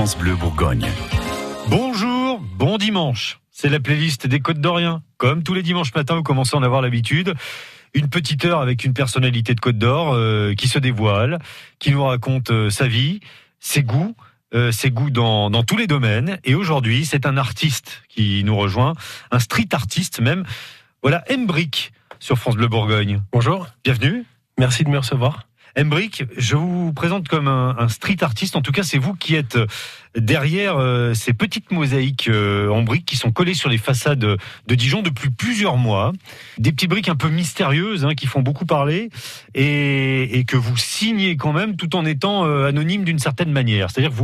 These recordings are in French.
France Bleu Bourgogne. Bonjour, bon dimanche. C'est la playlist des Côtes d'Orient. Comme tous les dimanches matins, vous commencez à en avoir l'habitude. Une petite heure avec une personnalité de Côte d'Or euh, qui se dévoile, qui nous raconte euh, sa vie, ses goûts, euh, ses goûts dans, dans tous les domaines. Et aujourd'hui, c'est un artiste qui nous rejoint, un street artiste même. Voilà, Embrick sur France Bleu Bourgogne. Bonjour. Bienvenue. Merci de me recevoir. Embrick, je vous présente comme un, street artiste. En tout cas, c'est vous qui êtes derrière euh, ces petites mosaïques euh, en briques qui sont collées sur les façades de Dijon depuis plusieurs mois. Des petites briques un peu mystérieuses hein, qui font beaucoup parler et, que vous signez quand même tout en étant euh, anonyme d'une certaine manière. C'est-à-dire que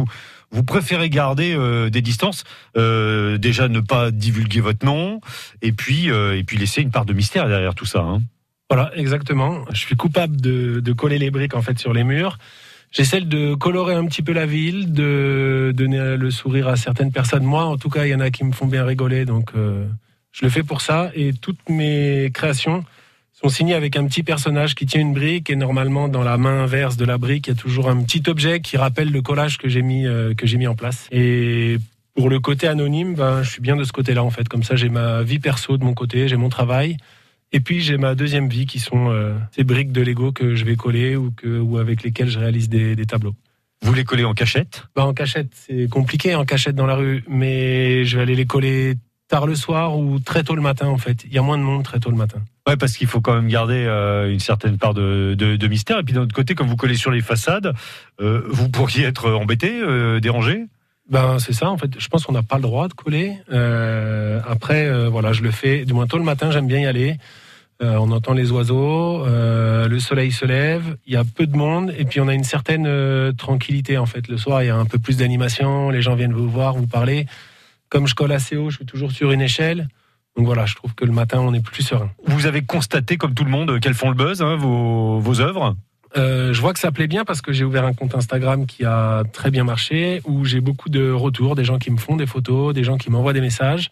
vous préférez garder euh, des distances, euh, déjà ne pas divulguer votre nom, et puis et puis laisser une part de mystère derrière tout ça. Hein. Voilà, exactement. Je suis coupable de, de, coller les briques en fait sur les murs. J'essaie de colorer un petit peu la ville, de donner le sourire à certaines personnes. Moi, en tout cas, il y en a qui me font bien rigoler, donc euh, je le fais pour ça. Et toutes mes créations sont signées avec un petit personnage qui tient une brique et normalement dans la main inverse de la brique, il y a toujours un petit objet qui rappelle le collage que j'ai mis euh, que j'ai mis en place. Et pour le côté anonyme, ben, je suis bien de ce côté-là en fait. Comme ça, j'ai ma vie perso de mon côté, j'ai mon travail. Et puis j'ai ma deuxième vie qui sont euh, ces briques de Lego que je vais coller ou, que, ou avec lesquelles je réalise des, des tableaux. Vous les collez en cachette? Bah, En cachette, c'est compliqué en cachette dans la rue, mais je vais aller les coller tard le soir ou très tôt le matin en fait. Il y a moins de monde très tôt le matin. Ouais, parce qu'il faut quand même garder euh, une certaine part de, de, de, mystère. Et puis d'un autre côté, comme vous collez sur les façades, euh, vous pourriez être embêté, dérangé? Ben c'est ça en fait. Je pense qu'on n'a pas le droit de coller. Euh, après euh, voilà, je le fais du moins tôt le matin. J'aime bien y aller. Euh, on entend les oiseaux, euh, le soleil se lève, il y a peu de monde et puis on a une certaine euh, tranquillité en fait. Le soir, il y a un peu plus d'animation, les gens viennent vous voir, vous parler. Comme je colle assez haut, je suis toujours sur une échelle. Donc voilà, je trouve que le matin, on est plus serein. Vous avez constaté, comme tout le monde, qu'elles font le buzz, hein, vos, vos œuvres? Euh, je vois que ça plaît bien parce que j'ai ouvert un compte Instagram qui a très bien marché, où j'ai beaucoup de retours, des gens qui me font des photos, des gens qui m'envoient des messages.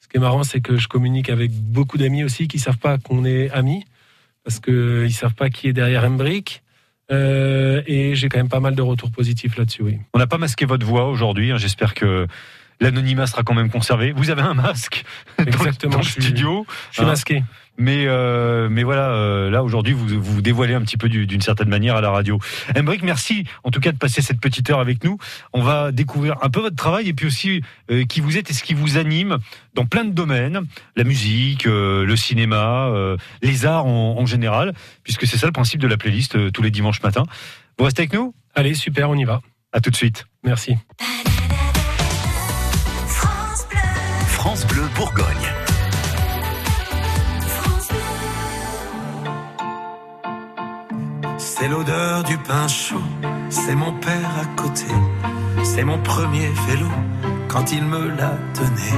Ce qui est marrant, c'est que je communique avec beaucoup d'amis aussi qui savent pas qu'on est amis, parce que ils savent pas qui est derrière Embrick. Euh, et j'ai quand même pas mal de retours positifs là-dessus, oui. On n'a pas masqué votre voix aujourd'hui. Hein. J'espère que l'anonymat sera quand même conservé. Vous avez un masque Exactement, dans le je suis- studio. Je suis Hein. masqué. Mais, euh, mais voilà, euh, là aujourd'hui, vous vous dévoilez un petit peu du- d'une certaine manière à la radio. Embrick, merci en tout cas de passer cette petite heure avec nous. On va découvrir un peu votre travail et puis aussi euh, qui vous êtes et ce qui vous anime dans plein de domaines, la musique, euh, le cinéma, euh, les arts en, en général, puisque c'est ça le principe de la playlist euh, tous les dimanches matins. Vous restez avec nous? Allez, super, on y va. À tout de suite. Merci. France Bleu, France Bleu Bourgogne. C'est l'odeur du pain chaud, c'est mon père à côté, c'est mon premier vélo quand il me l'a donné.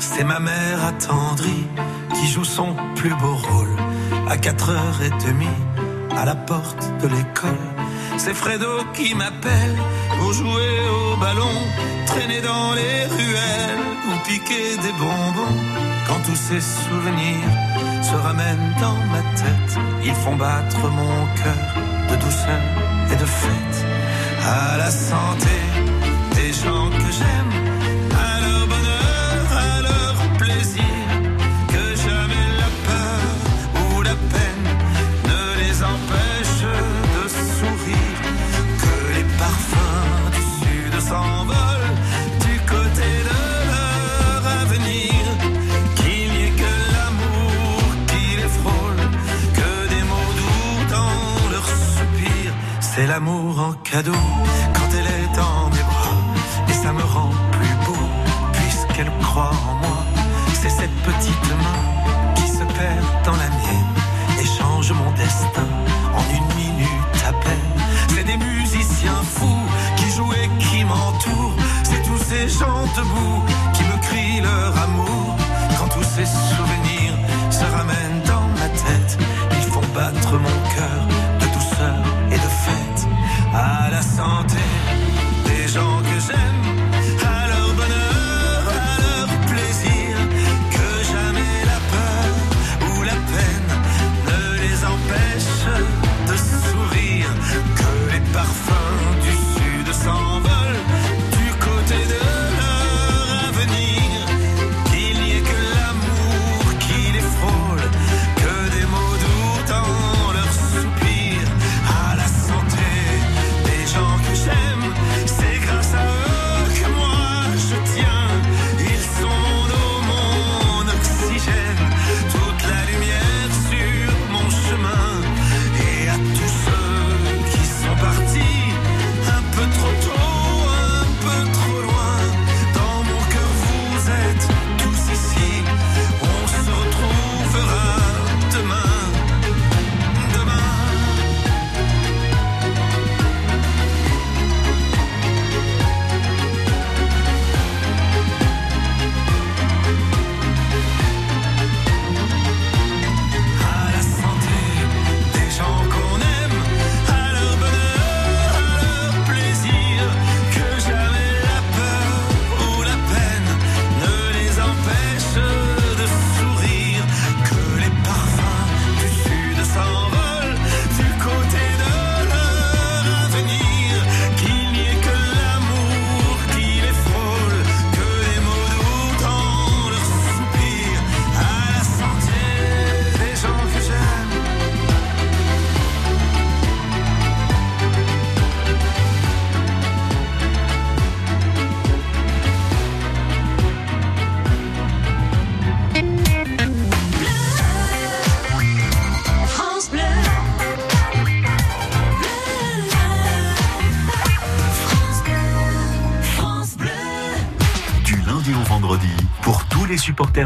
C'est ma mère attendrie qui joue son plus beau rôle à 4h30 à la porte de l'école. C'est Fredo qui m'appelle pour jouer au ballon, traîner dans les ruelles ou piquer des bonbons. Quand tous ces souvenirs se ramènent dans ma tête, ils font battre mon cœur de douceur et de fête. À la santé des gens que j'aime, c'est l'amour en cadeau quand elle est dans mes bras, et ça me rend plus beau puisqu'elle croit en moi,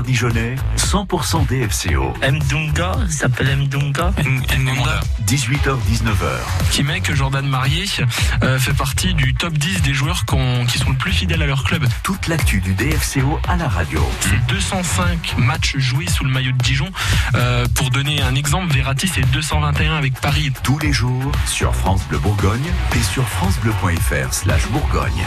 dijonnais 100% DFCO. Mdunga, il s'appelle Mdunga. Mdunga. 18h-19h. Kimek, Jordan Marié, euh, fait partie du top 10 des joueurs qui sont le plus fidèles à leur club. Toute l'actu du DFCO à la radio. C'est 205 matchs joués sous le maillot de Dijon. Euh, pour donner un exemple, Verratti, c'est 221 avec Paris. Tous les jours sur France Bleu Bourgogne et sur francebleu.fr slash Bourgogne.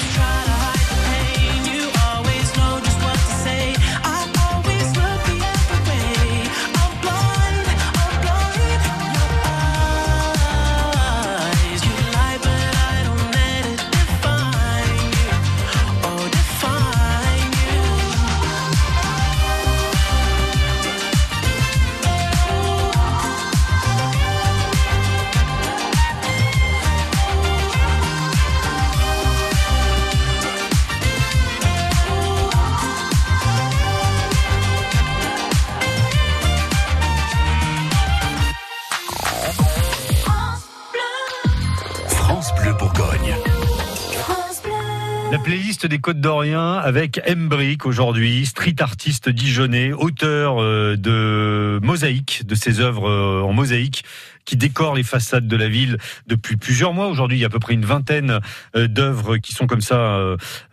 Côtes d'Orient avec Embrick aujourd'hui, street artiste dijonnais, auteur euh, de mosaïques, de ses œuvres euh, en mosaïque qui décore les façades de la ville depuis plusieurs mois. Aujourd'hui, il y a à peu près une vingtaine euh, d'œuvres qui sont comme ça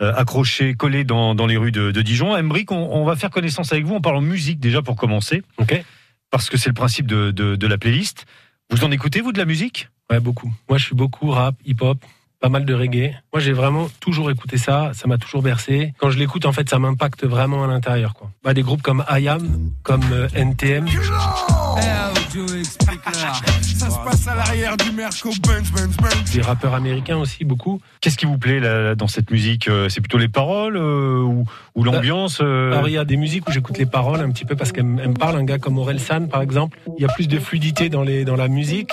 accrochées, collées dans, dans les rues de, Dijon. Embrick, on, va faire connaissance avec vous en parlant musique déjà pour commencer. Ok. Parce que c'est le principe de, de, de la playlist. Vous en écoutez, vous, de la musique? Ouais, beaucoup. Moi, je suis beaucoup rap, hip-hop, pas mal de reggae. Moi, j'ai vraiment toujours écouté ça, ça m'a toujours bercé. Quand je l'écoute, en fait, ça m'impacte vraiment à l'intérieur, quoi. Bah, des groupes comme IAM, comme euh, NTM. Ça se passe à l'arrière du Merco. Des rappeurs américains aussi, beaucoup. Qu'est-ce qui vous plaît là, dans cette musique euh, C'est plutôt les paroles euh, ou, bah, l'ambiance euh... Alors, il y a des musiques où j'écoute les paroles un petit peu parce qu'elles me parlent. Un gars comme Orelsan, par exemple, il y a plus de fluidité dans, les, dans la musique.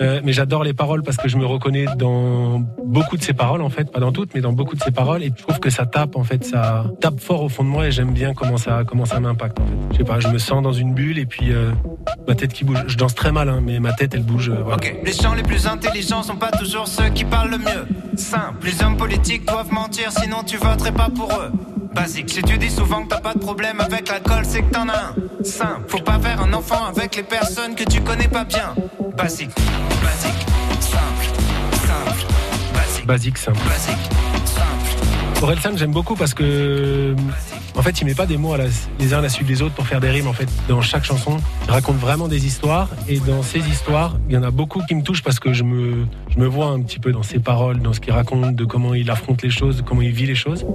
Euh, mais j'adore les paroles parce que je me reconnais dans beaucoup de ses paroles en fait, pas dans toutes, mais dans beaucoup de ses paroles. Et je trouve que ça tape en fait, ça tape fort au fond de moi et j'aime bien comment ça comment ça m'impacte. En fait. Je sais pas, je me sens dans une bulle et puis euh, ma tête qui bouge. Je danse très mal, hein, mais ma tête elle bouge. euh, voilà. Ok, les gens les plus intelligents sont pas toujours ceux qui parlent le mieux. Simple, les hommes politiques doivent mentir, sinon tu voterais pas pour eux. Basique, si tu dis souvent que t'as pas de problème avec l'alcool, c'est que t'en as un. Simple, faut pas faire un enfant avec les personnes que tu connais pas bien. Basique, basique, simple, simple, basique, Basique, simple. basique, simple. Orelsan, j'aime beaucoup parce que, en fait, il met pas des mots à la- les uns à la suite des autres pour faire des rimes. En fait, dans chaque chanson, il raconte vraiment des histoires. Et dans ces histoires, il y en a beaucoup qui me touchent parce que je me, je me vois un petit peu dans ses paroles, dans ce qu'il raconte, de comment il affronte les choses, de comment il vit les choses.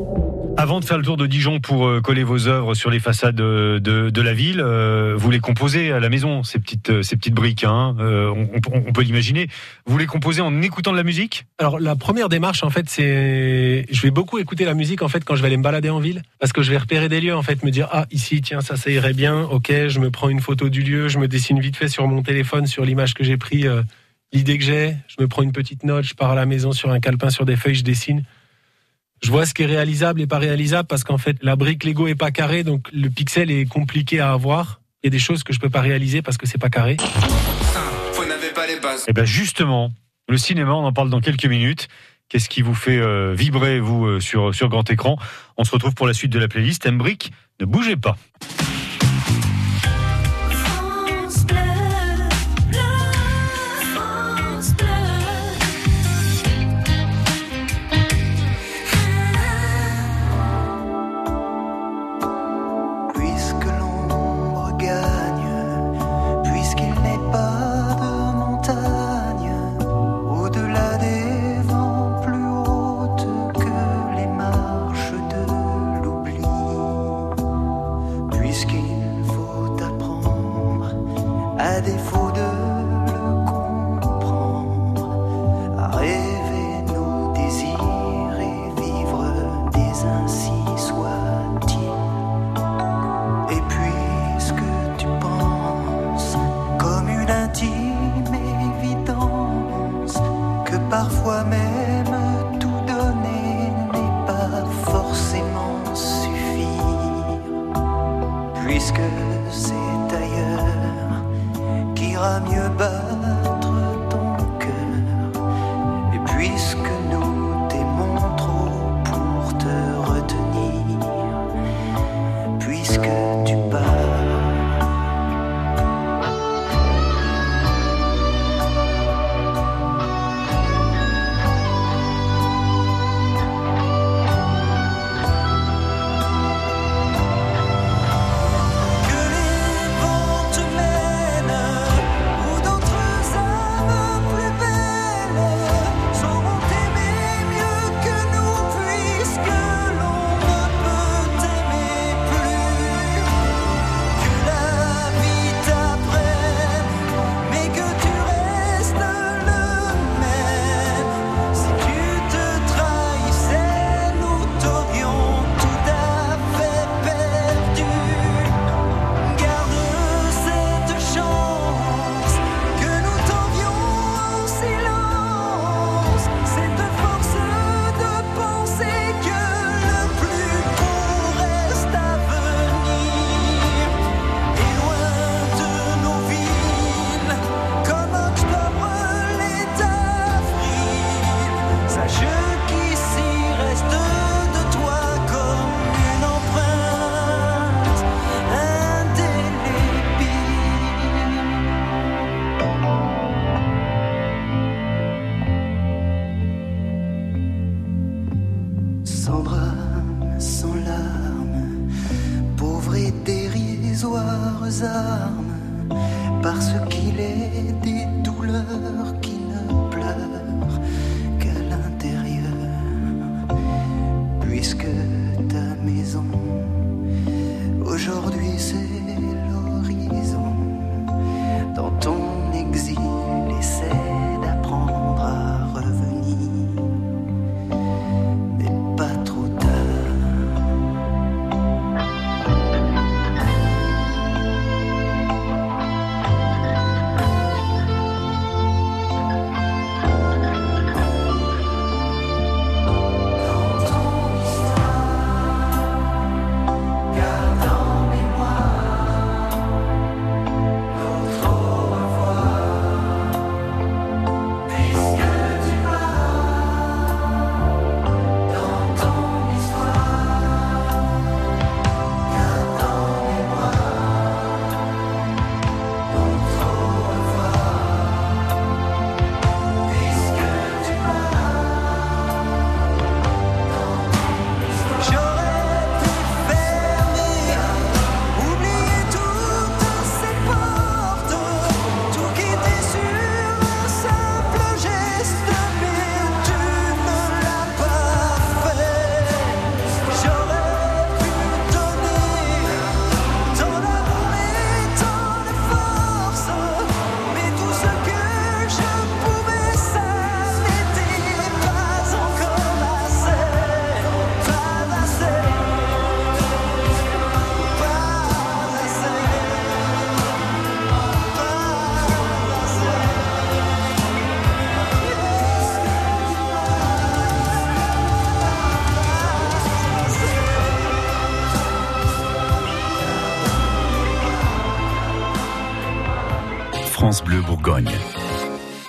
Avant de faire le tour de Dijon pour euh, coller vos œuvres sur les façades euh, de, de la ville, euh, vous les composez à la maison, ces petites, ces petites briques. Hein, euh, on, on- on peut l'imaginer. Vous les composez en écoutant de la musique? Alors la première démarche en fait c'est je vais beaucoup écouter la musique en fait quand je vais aller me balader en ville parce que je vais repérer des lieux en fait me dire ah ici tiens ça ça irait bien ok je me prends une photo du lieu je me dessine vite fait sur mon téléphone sur l'image que j'ai pris euh, l'idée que j'ai je me prends une petite note je pars à la maison sur un calepin sur des feuilles je dessine je vois ce qui est réalisable et pas réalisable parce qu'en fait la brique Lego est pas carrée donc le pixel est compliqué à avoir il y a des choses que je peux pas réaliser parce que c'est pas carré vous n'avez pas les bases. Eh ben justement, le cinéma, on en parle dans quelques minutes. Qu'est-ce qui vous fait euh, vibrer, vous, euh, sur, sur grand écran? On se retrouve pour la suite de la playlist. Embrick, ne bougez pas. Parfois même tout donner n'est pas forcément suffire, puisque c'est ailleurs qu'ira mieux battre Bleu Bourgogne.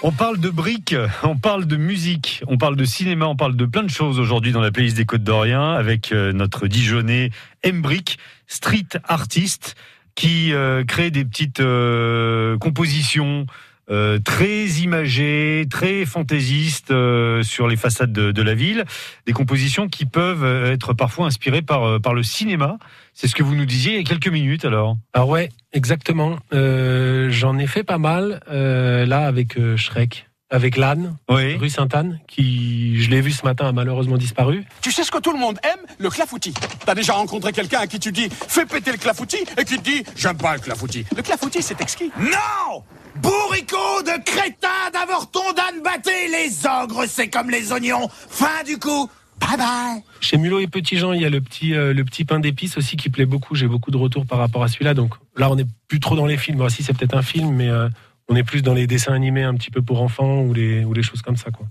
On parle de briques, on parle de musique, on parle de cinéma, on parle de plein de choses aujourd'hui dans la playlist des Côtes d'Orient avec euh, notre Dijonais Embrick, street artiste, qui euh, crée des petites euh, compositions euh, très imagées, très fantaisistes euh, sur les façades de, la ville, des compositions qui peuvent euh, être parfois inspirées par, par le cinéma. C'est ce que vous nous disiez il y a quelques minutes alors. Ah ouais, exactement. J'en ai fait pas mal là avec Shrek, avec l'âne, Oui. rue Sainte-Anne, qui je l'ai vu ce matin a malheureusement disparu. Tu sais ce que tout le monde aime? Le clafoutis. T'as déjà rencontré quelqu'un à qui tu dis fais péter le clafoutis et qui te dit j'aime pas le clafoutis. Le clafoutis c'est exquis. Non Bourricot de crétin d'avorton d'âne batté Les ogres c'est comme les oignons. Fin du coup. Bye bye. Chez Mulot et Petit Jean, il y a le petit euh, le petit pain d'épices aussi qui plaît beaucoup. J'ai beaucoup de retours par rapport à celui-là. Donc là, on n'est plus trop dans les films. Bon, si c'est peut-être un film, mais euh, on est plus dans les dessins animés un petit peu pour enfants ou les ou les choses comme ça quoi.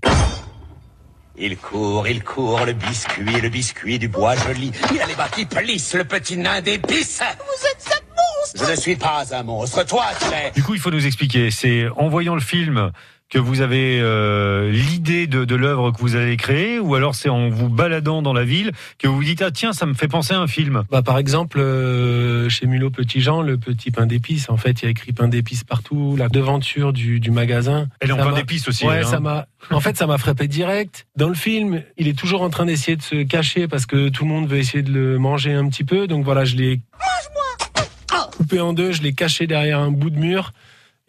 Il court, il court, le biscuit, le biscuit du bois joli. Il a les bas qui plissent, le petit nain d'épices. Vous êtes un monstre Je ne suis pas un monstre, toi tu l'es. Du coup, il faut nous expliquer. C'est en voyant le film que vous avez euh, l'idée de, de l'œuvre que vous allez créer, ou alors c'est en vous baladant dans la ville que vous vous dites ah tiens ça me fait penser à un film. Bah, par exemple, euh, chez Mulot Petit Jean, le petit pain d'épices, en fait, il y a écrit pain d'épices partout. La devanture du, du magasin. Elle est en pain d'épices aussi. Ouais, hein. ça m'a. En fait, ça m'a frappé direct. Dans le film, il est toujours en train d'essayer de se cacher parce que tout le monde veut essayer de le manger un petit peu. Donc voilà, je l'ai coupé en deux, je l'ai caché derrière un bout de mur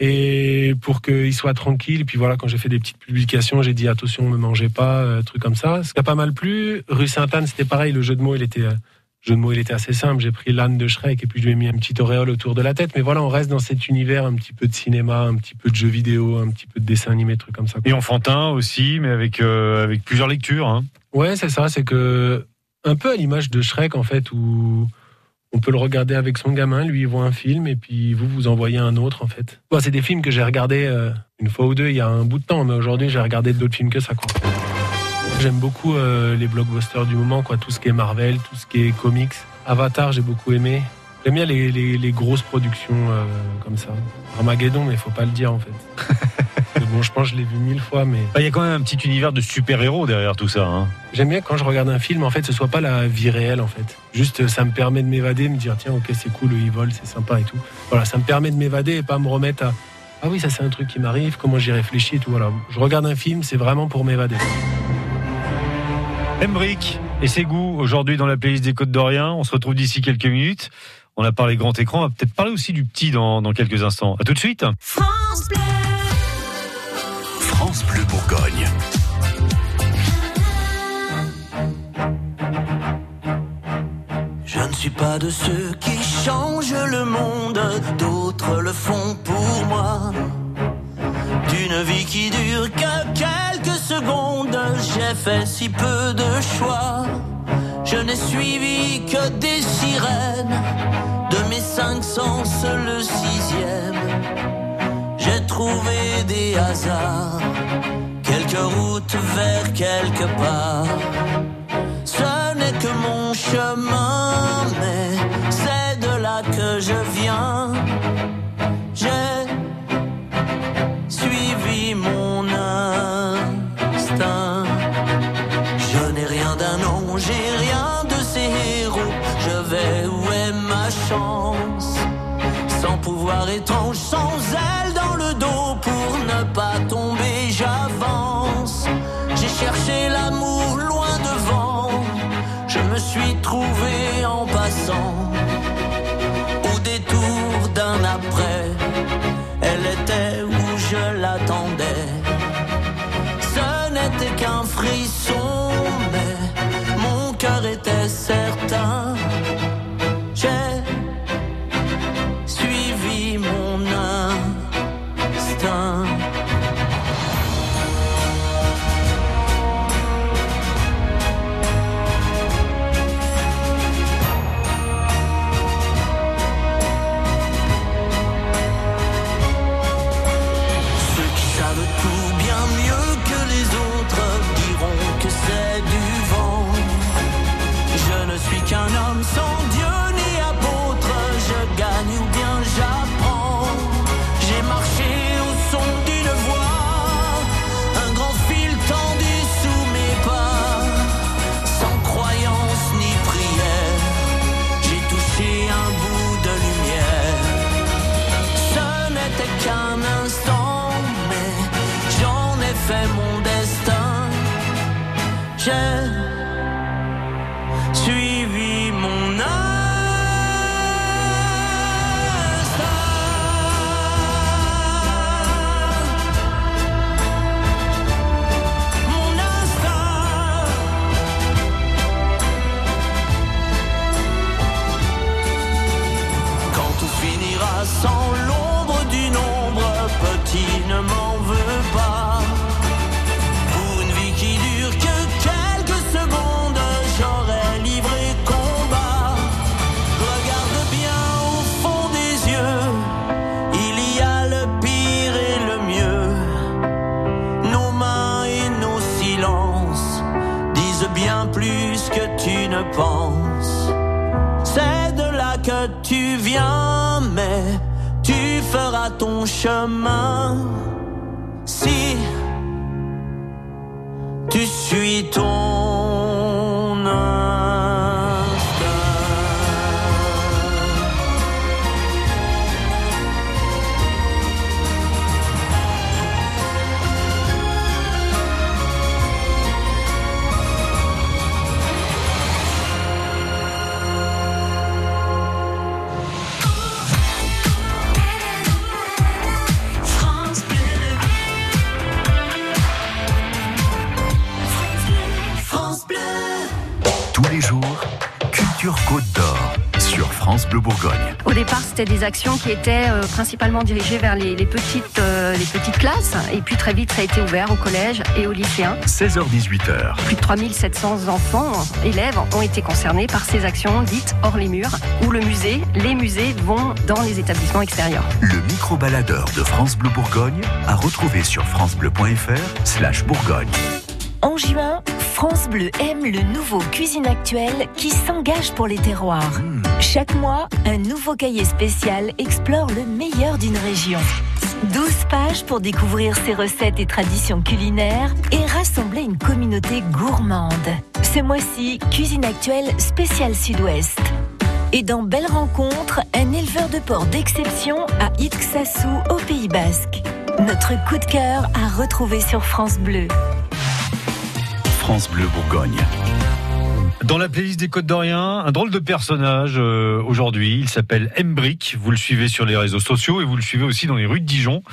et pour qu'il soit tranquille. Et puis voilà, quand j'ai fait des petites publications, j'ai dit attention, ne me mangez pas, euh, truc comme ça. Ce qui a pas mal plu. Rue Sainte-Anne, c'était pareil. Le jeu de mots, il était. euh, jeu de mots, il était assez simple. J'ai pris l'âne de Shrek et puis je lui ai mis un petit auréole autour de la tête. Mais voilà, on reste dans cet univers un petit peu de cinéma, un petit peu de jeux vidéo, un petit peu de dessin animé, trucs comme ça. quoi. Et enfantin aussi, mais avec euh, avec plusieurs lectures. Hein. Ouais, c'est ça. C'est que un peu à l'image de Shrek en fait, où on peut le regarder avec son gamin, lui il voit un film et puis vous vous envoyez un autre en fait. C'est des films que j'ai regardés euh, une fois ou deux il y a un bout de temps, mais aujourd'hui j'ai regardé d'autres films que ça. J'aime beaucoup euh, les blockbusters du moment, quoi, tout ce qui est Marvel, tout ce qui est comics. Avatar, j'ai beaucoup aimé. J'aime bien les, les- les grosses productions euh, comme ça. Armageddon, mais faut pas le dire en fait. Bon, je pense que je l'ai vu mille fois, mais Bah, Il y a quand même un petit univers de super-héros derrière tout ça. Hein. J'aime bien quand je regarde un film, en fait, ce soit pas la vie réelle, en fait. Juste, ça me permet de m'évader, me dire, tiens, ok, c'est cool, il vole, c'est sympa et tout. Voilà, ça me permet de m'évader et pas me remettre à, ah oui, ça c'est un truc qui m'arrive, comment j'y réfléchis et tout. Voilà, je regarde un film, c'est vraiment pour m'évader. Embrick et ses goûts aujourd'hui dans la playlist des Côtes d'Orient. On se retrouve d'ici quelques minutes. On a parlé grand écran, on va peut-être parler aussi du petit dans, dans quelques instants. À tout de suite. France Bleu Bourgogne. Je ne suis pas de ceux qui changent le monde, d'autres le font pour moi. D'une vie qui dure que quelques secondes, j'ai fait si peu de choix. Je n'ai suivi que des sirènes, de mes cinq sens le sixième. J'ai trouvé des hasards, quelques routes vers quelque part. Ce n'est que mon chemin, mais c'est de là que je viens. J'ai ton chemin. Si tu suis ton Bleu Bourgogne. Au départ, c'était des actions qui étaient euh, principalement dirigées vers les, les petites, euh, les petites classes. Et puis très vite, ça a été ouvert au collège et aux lycéens. 16h-18h. Plus de 3700 enfants, élèves, ont été concernés par ces actions dites hors les murs, où le musée, les musées vont dans les établissements extérieurs. Le micro-baladeur de France Bleu Bourgogne à retrouver sur francebleu.fr slash Bourgogne. En juin, France Bleu aime le nouveau Cuisine Actuelle qui s'engage pour les terroirs. Chaque mois, un nouveau cahier spécial explore le meilleur d'une région. 12 pages pour découvrir ses recettes et traditions culinaires et rassembler une communauté gourmande. Ce mois-ci, Cuisine Actuelle spécial Sud-Ouest. Et dans Belle Rencontre, un éleveur de porc d'exception à Itxassou au Pays Basque. Notre coup de cœur à retrouver sur France Bleu. France Bleu Bourgogne. Dans la playlist des Côtes d'Orient, un drôle de personnage euh, aujourd'hui. Il s'appelle Embrick. Vous le suivez sur les réseaux sociaux et vous le suivez aussi dans les rues de Dijon.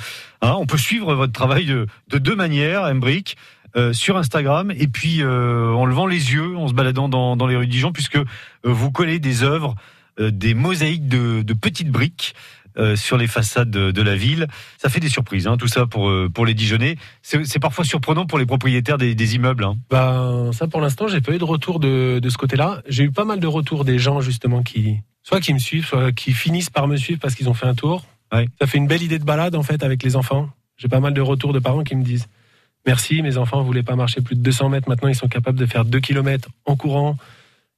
Hein, on peut suivre votre travail de, de deux manières, Embrick. euh, sur Instagram et puis euh, en levant les yeux, en se baladant dans, les rues de Dijon, puisque vous collez des œuvres, des mosaïques de petites briques euh, sur les façades de, de la ville. Ça fait des surprises, hein, tout ça pour, euh, pour les Dijonnais. C'est parfois surprenant pour les propriétaires des, des immeubles. hein. Ben, ça pour l'instant, j'ai pas eu de retour de, de ce côté-là. J'ai eu pas mal de retours des gens justement qui, soit qui me suivent, soit qui finissent par me suivre parce qu'ils ont fait un tour. Ça fait une belle idée de balade en fait avec les enfants. J'ai pas mal de retours de parents qui me disent merci, mes enfants voulaient pas marcher plus de 200 mètres, maintenant ils sont capables de faire 2 km en courant,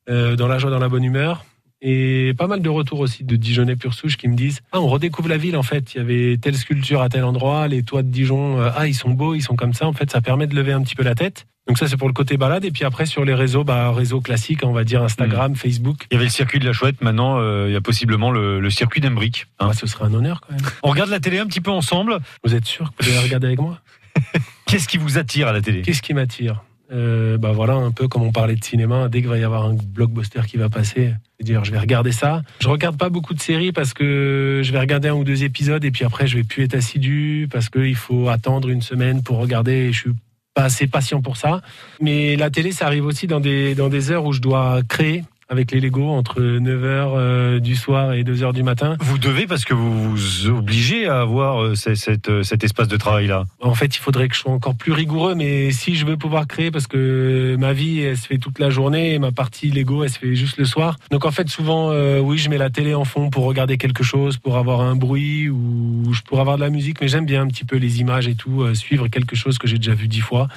euh, dans la joie, dans la bonne humeur. Et pas mal de retours aussi de Dijonais pur souche qui me disent Ah, on redécouvre la ville en fait. Il y avait telle sculpture à tel endroit, les toits de Dijon, euh, ah, ils sont beaux, ils sont comme ça. En fait, ça permet de lever un petit peu la tête. Donc, ça, c'est pour le côté balade. Et puis après, sur les réseaux, bah, réseaux classiques, on va dire Instagram, Facebook. Il y avait le circuit de la Chouette, maintenant euh, il y a possiblement le, le circuit d'Embrick. hein. Ah, ce serait un honneur quand même. On regarde la télé un petit peu ensemble. Vous êtes sûr que vous allez regarder avec moi? Qu'est-ce qui vous attire à la télé? Qu'est-ce qui m'attire? Euh, bah voilà, un peu comme on parlait de cinéma, dès qu'il va y avoir un blockbuster qui va passer, dire je vais regarder ça. Je regarde pas beaucoup de séries parce que je vais regarder un ou deux épisodes et puis après je vais plus être assidu parce qu'il faut attendre une semaine pour regarder et je suis pas assez patient pour ça. Mais la télé, ça arrive aussi dans des, dans des heures où je dois créer avec les Lego entre 9h du soir et 2h du matin. Vous devez parce que vous vous obligez à avoir euh, cette, euh, cet espace de travail-là. En fait, il faudrait que je sois encore plus rigoureux, mais si je veux pouvoir créer, parce que ma vie, elle se fait toute la journée, et ma partie Lego, elle se fait juste le soir. Donc en fait, souvent, euh, oui, je mets la télé en fond pour regarder quelque chose, pour avoir un bruit ou je pour avoir de la musique, mais j'aime bien un petit peu les images et tout, euh, suivre quelque chose que j'ai déjà vu dix fois.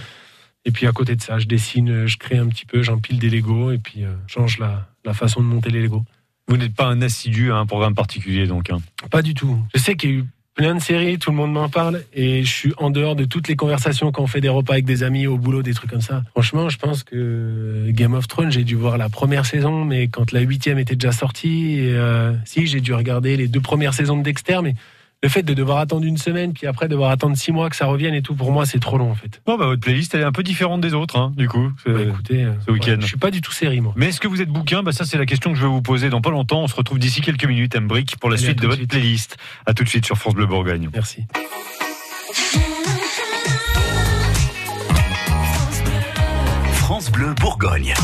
Et puis à côté de ça, je dessine, euh, je crée un petit peu, j'empile des Lego et puis euh, change la, la façon de monter les Lego. Vous n'êtes pas un assidu à un programme particulier, donc. hein? Pas du tout. Je sais qu'il y a eu plein de séries, tout le monde m'en parle, et je suis en dehors de toutes les conversations quand on fait des repas avec des amis au boulot, des trucs comme ça. Franchement, je pense que Game of Thrones, j'ai dû voir la première saison, mais quand la huitième était déjà sortie, et, euh, si j'ai dû regarder les deux premières saisons de Dexter, mais le fait de devoir attendre une semaine, puis après devoir attendre six mois que ça revienne et tout, pour moi, c'est trop long en fait. Bon, bah, votre playlist, elle est un peu différente des autres, hein, du coup, ce, Bah, écoutez, euh, ce week-end. ouais, je suis pas du tout série, moi. Mais est-ce que vous êtes bouquin? Bah, Ça, c'est la question que je vais vous poser dans pas longtemps. On se retrouve d'ici quelques minutes, Embrick, pour la Allez, à suite de de votre suite. playlist. À tout de suite sur France Bleu Bourgogne. Merci. France Bleu Bourgogne.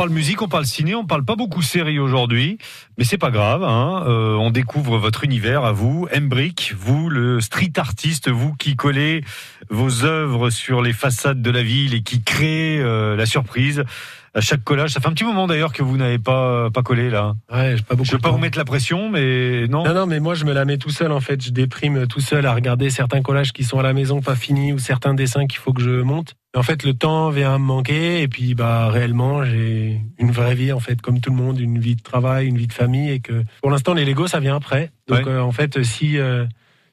Parle musique, on parle ciné, on parle pas beaucoup série aujourd'hui, mais c'est pas grave. Hein. Euh, on découvre votre univers à vous, Embrick, vous le street artiste, vous qui collez vos œuvres sur les façades de la ville et qui créez euh, la surprise à chaque collage. Ça fait un petit moment d'ailleurs que vous n'avez pas pas collé là. Ouais, pas beaucoup Je veux pas vous mettre la pression, mais non. Non, non, mais moi je me la mets tout seul en fait. Je déprime tout seul à regarder certains collages qui sont à la maison pas finis ou certains dessins qu'il faut que je monte. En fait, le temps vient à me manquer et puis bah réellement j'ai une vraie vie en fait, comme tout le monde, une vie de travail, une vie de famille et que pour l'instant les Legos ça vient après. Donc Ouais. euh, en fait, si euh,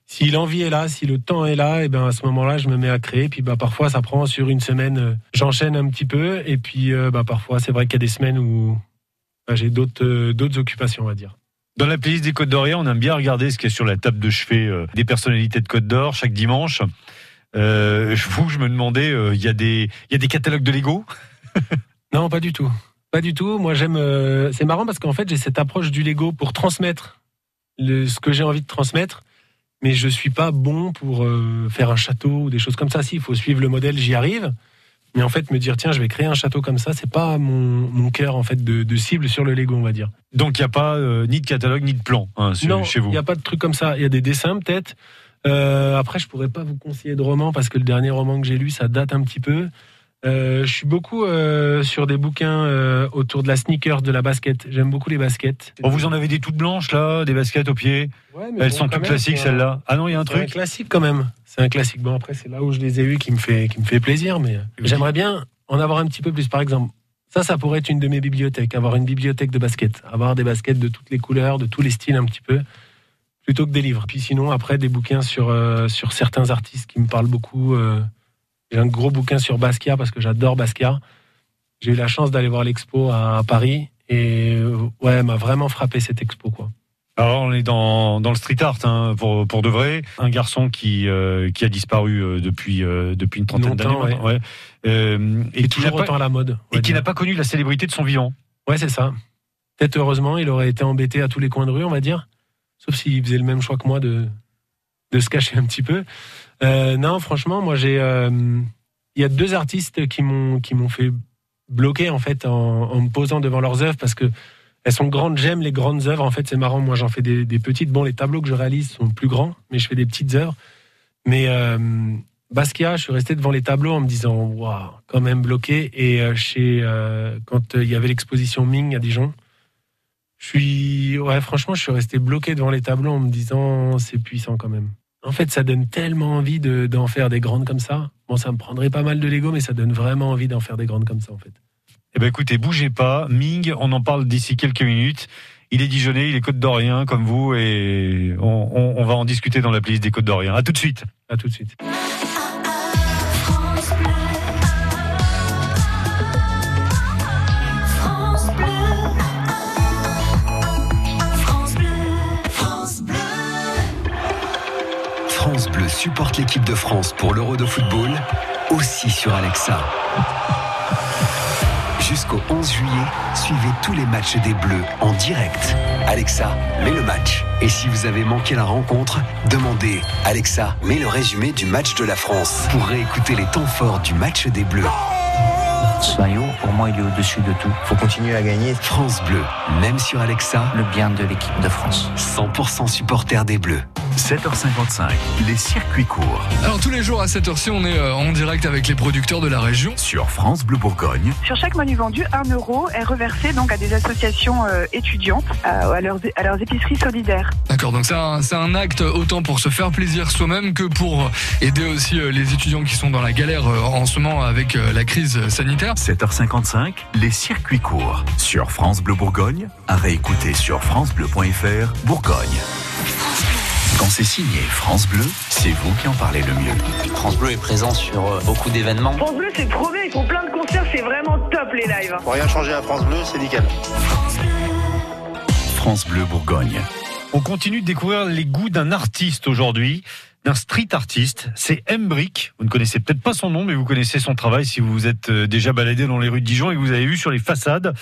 si l'envie est là, si le temps est là, et ben à ce moment-là, je me mets à créer. Puis bah parfois ça prend sur une semaine, euh, j'enchaîne un petit peu et puis euh, bah parfois c'est vrai qu'il y a des semaines où bah, j'ai d'autres euh, d'autres occupations, on va dire. Dans la playlist des Côtes d'Or, on aime bien regarder ce qu'il y a sur la table de chevet euh, des personnalités de Côte d'Or chaque dimanche. Je vous, je me demandais, il y a des, il y a des catalogues de Lego? Non, pas du tout. Pas du tout. Moi, j'aime. c'est marrant parce qu'en fait, j'ai cette approche du Lego pour transmettre le- ce que j'ai envie de transmettre. Mais je suis pas bon pour euh, faire un château ou des choses comme ça. Si, il faut suivre le modèle, j'y arrive. Mais en fait, me dire tiens, je vais créer un château comme ça, c'est pas mon, mon cœur en fait de, de cible sur le Lego, on va dire. Donc il n'y a pas euh, ni de catalogue ni de plan hein, sur- non, chez vous. il n'y a pas de truc comme ça. Il y a des dessins peut-être. Euh, après, je pourrais pas vous conseiller de roman parce que le dernier roman que j'ai lu, ça date un petit peu. Euh, je suis beaucoup euh, sur des bouquins euh, autour de la sneaker, de la basket. J'aime beaucoup les baskets. Vous en avez des toutes blanches là, des baskets aux pieds. Elles bon, sont toutes même, classiques celles-là. Ah non, il y a un C'est un truc. classique quand même. C'est un classique. Bon après, c'est là où je les ai eus qui me fait qui me fait plaisir. Mais j'aimerais bien en avoir un petit peu plus. Par exemple, ça, ça pourrait être une de mes bibliothèques. Avoir une bibliothèque de baskets. Avoir des baskets de toutes les couleurs, de tous les styles un petit peu, plutôt que des livres. Puis sinon, après, des bouquins sur sur certains artistes qui me parlent beaucoup. J'ai un gros bouquin sur Basquiat parce que j'adore Basquiat. J'ai eu la chance d'aller voir l'expo à, Paris et euh, ouais, m'a vraiment frappé cette expo quoi. Alors on est dans, dans le street art hein, pour, pour de vrai. Un garçon qui, euh, qui a disparu euh, depuis, euh, depuis une trentaine d'années ouais. Euh, et toujours autant pas, à la mode. et qui n'a pas connu la célébrité de son vivant. Ouais, c'est ça. Peut-être heureusement, il aurait été embêté à tous les coins de rue, on va dire. Sauf s'il faisait le même choix que moi de, de se cacher un petit peu. Euh, non, franchement, moi, j'ai. euh, Il y a deux artistes qui m'ont qui m'ont fait bloquer, en fait, en, me posant devant leurs œuvres parce que. Elles sont grandes, j'aime les grandes œuvres. En fait, c'est marrant. Moi, j'en fais des, petites. Bon, les tableaux que je réalise sont plus grands, mais je fais des petites œuvres. Mais euh, Basquiat, je suis resté devant les tableaux en me disant, waouh, quand même bloqué. Et chez, quand il y avait l'exposition Ming à Dijon, je suis, ouais, franchement, je suis resté bloqué devant les tableaux en me disant, c'est puissant quand même. En fait, ça donne tellement envie de- d'en faire des grandes comme ça. Bon, ça me prendrait pas mal de Lego, mais ça donne vraiment envie d'en faire des grandes comme ça, en fait. Eh ben écoutez, bougez pas. Ming, on en parle d'ici quelques minutes. Il est Dijonais, il est Côte d'Orient comme vous et on, on- on va en discuter dans la playlist des Côtes d'Orient. À tout de suite. À tout de suite. Supporte l'équipe de France pour l'Euro de football, aussi sur Alexa. Jusqu'au 11 juillet, suivez tous les matchs des Bleus en direct. Alexa, mets le match. Et si vous avez manqué la rencontre, demandez Alexa, mets le résumé du match de la France pour réécouter les temps forts du match des Bleus. Ce maillot, pour moi, il est au-dessus de tout. Faut continuer à gagner. France Bleu, même sur Alexa, Le bien de l'équipe de France. 100% supporter des Bleus. 7h55, les circuits courts. Alors tous les jours à cette heure-ci, on est euh, en direct avec les producteurs de la région. Sur France Bleu Bourgogne, Sur chaque menu vendu, 1 euro est reversé donc à des associations euh, étudiantes, euh, à, leurs, à leurs épiceries solidaires. D'accord, donc c'est un, c'est un acte autant pour se faire plaisir soi-même que pour aider aussi euh, les étudiants qui sont dans la galère euh, en ce moment avec euh, la crise sanitaire. 7h55, les circuits courts. Sur France Bleu Bourgogne, à réécouter sur FranceBleu.fr Bourgogne. Quand c'est signé France Bleu, c'est vous qui en parlez le mieux. France Bleu est présent sur euh, beaucoup d'événements. France Bleu, c'est trop bien, ils font plein de concerts, c'est vraiment top les lives. Pour rien changer à France Bleu, c'est nickel. France Bleu Bourgogne. On continue de découvrir les goûts d'un artiste aujourd'hui, d'un street artiste. C'est Embrick. Vous ne connaissez peut-être pas son nom, mais vous connaissez son travail si vous vous êtes euh, déjà baladé dans les rues de Dijon et que vous avez vu sur les façades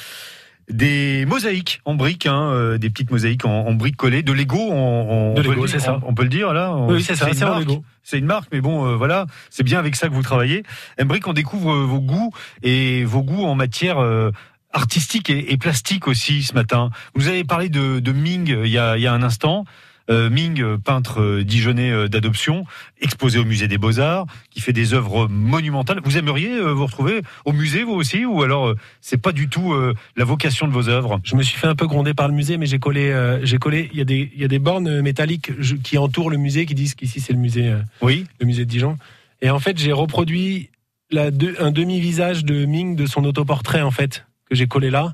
des mosaïques en briques, hein, euh, des petites mosaïques en, en briques collées, de Lego. On, on- De Lego, le dire, c'est ça. On, on peut le dire là. on- Oui, c'est ça, c'est. Lego. C'est une marque, mais bon, euh, voilà, c'est bien avec ça que vous travaillez. Embrick, on découvre euh, vos goûts et vos goûts en matière euh, artistique et, et plastique aussi ce matin. Vous avez parlé de, de Ming euh, il y, a, il y a un instant. Euh, Ming, euh, peintre euh, dijonnais d'adoption, exposé au musée des Beaux-Arts, qui fait des œuvres monumentales. Vous aimeriez vous retrouver au musée, vous aussi, ou alors c'est pas du tout la vocation de vos œuvres? Je me suis fait un peu gronder par le musée, mais j'ai collé, j'ai collé. Il y a des, il y a des bornes métalliques qui entourent le musée, qui disent qu'ici c'est le musée, Oui. le musée de Dijon. Et en fait, j'ai reproduit la un demi-visage de Ming de son autoportrait en fait que j'ai collé là.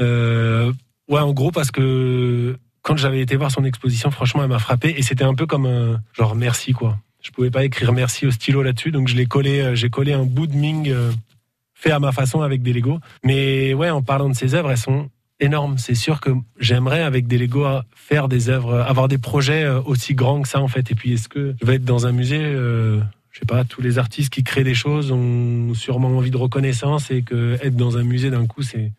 Euh, ouais, en gros parce que quand j'avais été voir son exposition, franchement, elle m'a frappé et c'était un peu comme un genre merci quoi. Je pouvais pas écrire merci au stylo là-dessus, donc je l'ai collé. euh, j'ai collé un bout de Ming euh, fait à ma façon avec des Lego. Mais ouais, en parlant de ses œuvres, elles sont énormes. C'est sûr que j'aimerais avec des Lego faire des œuvres, avoir des projets euh, aussi grands que ça en fait. Et puis est-ce que je vais être dans un musée je sais pas, tous les artistes qui créent des choses ont sûrement envie de reconnaissance et que être dans un musée d'un coup, c'est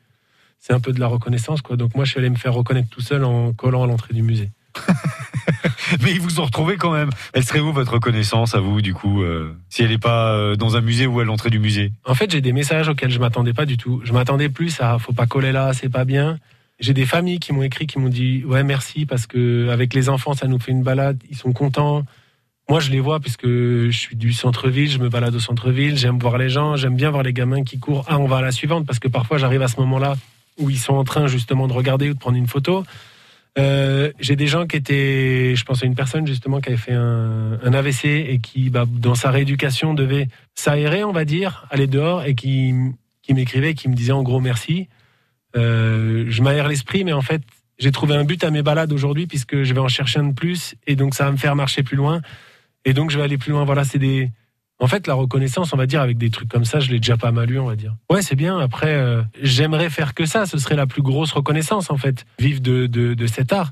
c'est un peu de la reconnaissance, quoi. Donc moi, je suis allé me faire reconnaître tout seul en collant à l'entrée du musée. Mais ils vous ont retrouvé quand même. Elle serait où votre reconnaissance à vous, du coup, euh, si elle n'est pas euh, dans un musée ou à l'entrée du musée? En fait, j'ai des messages auxquels je m'attendais pas du tout. Je m'attendais plus à faut pas coller là, c'est pas bien. J'ai des familles qui m'ont écrit, qui m'ont dit ouais merci parce que avec les enfants ça nous fait une balade, ils sont contents. Moi je les vois puisque je suis du centre-ville, je me balade au centre-ville, j'aime voir les gens, j'aime bien voir les gamins qui courent. Ah on va à la suivante parce que parfois j'arrive à ce moment-là où ils sont en train justement de regarder ou de prendre une photo. Euh, j'ai des gens qui étaient, je pense à une personne justement qui avait fait un, AVC et qui, bah, dans sa rééducation, devait s'aérer, on va dire, aller dehors et qui, qui m'écrivait, qui me disait en gros merci. Euh, je m'aère l'esprit, mais en fait, j'ai trouvé un but à mes balades aujourd'hui puisque je vais en chercher un de plus et donc ça va me faire marcher plus loin et donc je vais aller plus loin. Voilà, c'est des, en fait, la reconnaissance, on va dire, avec des trucs comme ça, je l'ai déjà pas mal eu, on va dire. Ouais, c'est bien. Après, euh, j'aimerais faire que ça. Ce serait la plus grosse reconnaissance, en fait, vivre de, de, de cet art.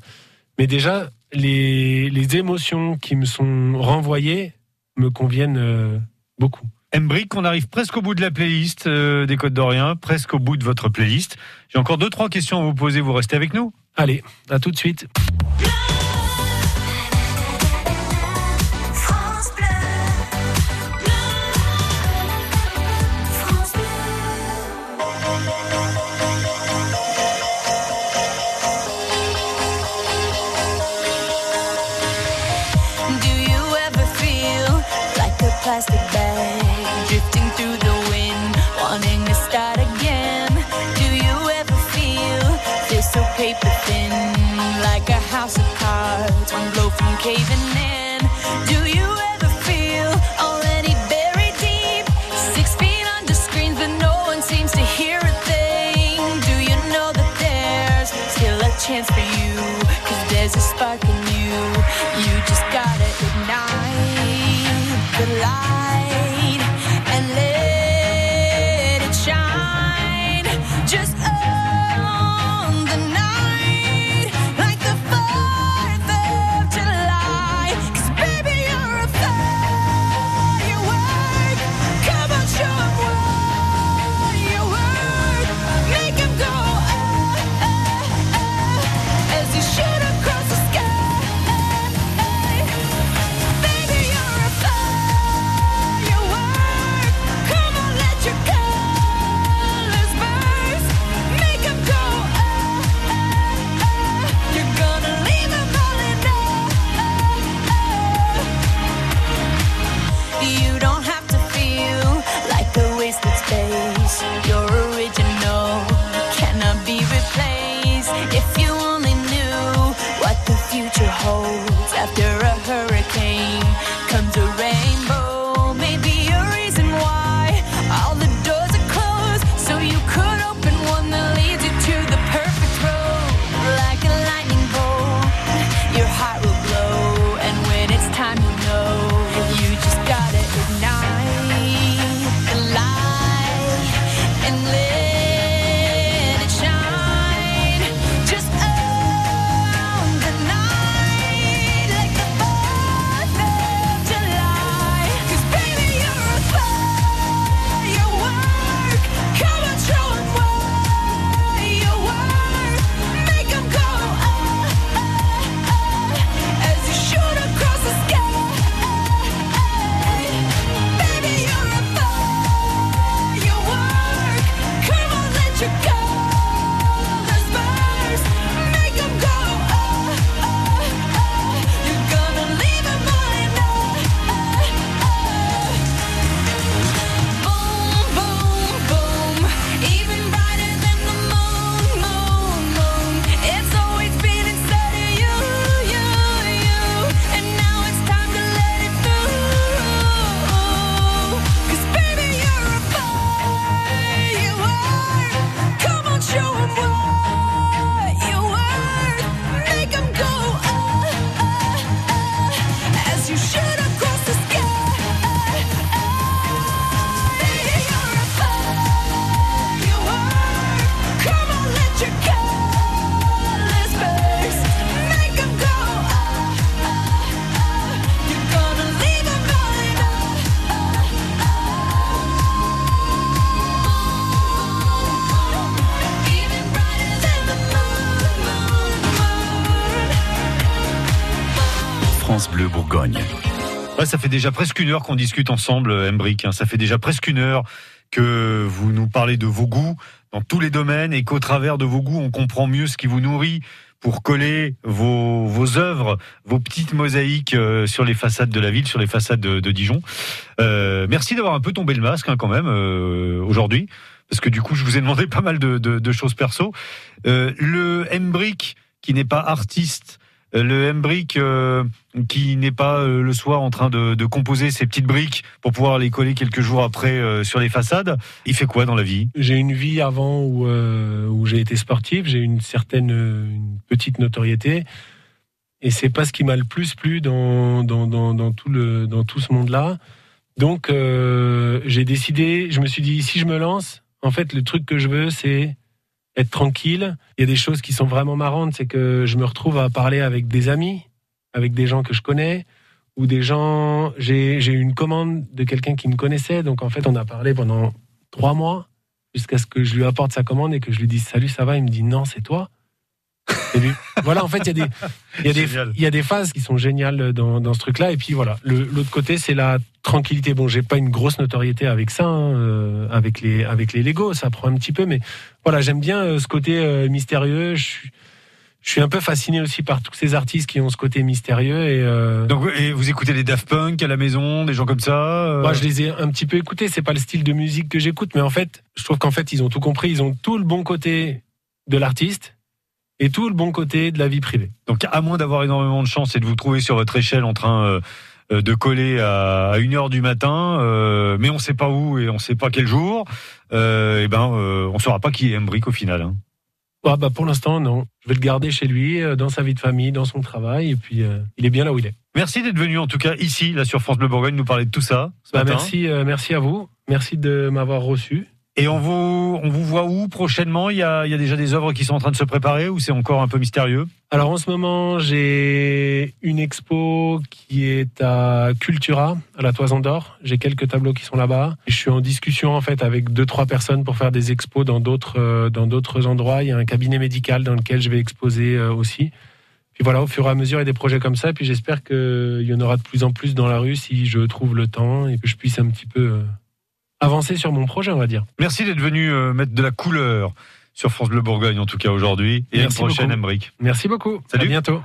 Mais déjà, les, les émotions qui me sont renvoyées me conviennent euh, beaucoup. Embrick, on arrive presque au bout de la playlist euh, des Côtes d'Orient, presque au bout de votre playlist. J'ai encore deux, trois questions à vous poser. Vous restez avec nous? Allez, à tout de suite. Caving in? Do you ever feel already buried deep, six feet under but no one seems to hear a thing? Do you know that there's still a chance for you? Cause there's a spark in you. You just gotta ignite the light Bourgogne. Ouais, ça fait déjà presque une heure qu'on discute ensemble, Embrick. hein. Ça fait déjà presque une heure que vous nous parlez de vos goûts dans tous les domaines et qu'au travers de vos goûts, on comprend mieux ce qui vous nourrit pour coller vos, œuvres, vos petites mosaïques euh, sur les façades de la ville, sur les façades de, Dijon. Euh, merci d'avoir un peu tombé le masque hein, quand même euh, aujourd'hui, parce que du coup, je vous ai demandé pas mal de, de- choses perso. Euh, le Embrick, qui n'est pas artiste, euh, le Embrick euh, qui n'est pas euh, le soir en train de, composer ses petites briques pour pouvoir les coller quelques jours après euh, sur les façades, il fait quoi dans la vie? J'ai une vie avant où, j'ai été sportif, j'ai une certaine une petite notoriété. Et c'est pas ce qui m'a le plus plu dans, tout, ce monde-là. Donc, j'ai décidé, je me suis dit, si je me lance, en fait, le truc que je veux, c'est être tranquille. Il y a des choses qui sont vraiment marrantes, c'est que je me retrouve à parler avec des amis, avec des gens que je connais, ou des gens. J'ai eu une commande de quelqu'un qui me connaissait, donc en fait, on a parlé pendant trois mois jusqu'à ce que je lui apporte sa commande et que je lui dise salut, ça va. Il me dit non, c'est toi. Voilà, en fait, il y a des, il y a des, il y a des phases qui sont géniales dans, dans ce truc-là. Et puis voilà, l'autre côté, c'est la tranquillité. Bon, j'ai pas une grosse notoriété avec ça, hein, euh, avec les, avec les Lego, ça prend un petit peu, mais voilà, j'aime bien euh, ce côté euh, mystérieux. Je suis, je suis un peu fasciné aussi par tous ces artistes qui ont ce côté mystérieux et. Donc, et vous écoutez les Daft Punk à la maison, des gens comme ça moi, je les ai un petit peu écoutés. C'est pas le style de musique que j'écoute, mais en fait, je trouve qu'en fait, ils ont tout compris. Ils ont tout le bon côté de l'artiste et tout le bon côté de la vie privée. Donc, à moins d'avoir énormément de chance et de vous trouver sur votre échelle en train euh, euh, de coller à, à 1h du matin, euh, mais on sait pas où et on sait pas quel jour, euh, et ben, euh, on saura pas qui est Embrick au final. hein. Ah, bah, pour l'instant, non. Je vais le garder chez lui, dans sa vie de famille, dans son travail, et puis il est bien là où il est. Merci d'être venu en tout cas ici, là sur France Bleu Bourgogne, nous parler de tout ça. ce Bah, matin. merci, merci à vous. Merci de m'avoir reçu. Et on vous, on vous voit où prochainement? Il y, a, il y a déjà des œuvres qui sont en train de se préparer ou c'est encore un peu mystérieux? Alors en ce moment, j'ai une expo qui est à Cultura, à la Toison d'Or. J'ai quelques tableaux qui sont là-bas. Je suis en discussion en fait avec deux trois personnes pour faire des expos dans d'autres euh, dans d'autres endroits. Il y a un cabinet médical dans lequel je vais exposer euh, aussi. Puis voilà, au fur et à mesure, il y a des projets comme ça. Puis j'espère qu'il y en aura de plus en plus dans la rue si je trouve le temps et que je puisse un petit peu euh, avancer sur mon projet, on va dire. Merci d'être venu euh, mettre de la couleur sur France Bleu Bourgogne en tout cas aujourd'hui. Et Merci à la prochaine. Embrick. Merci beaucoup. Salut. À bientôt.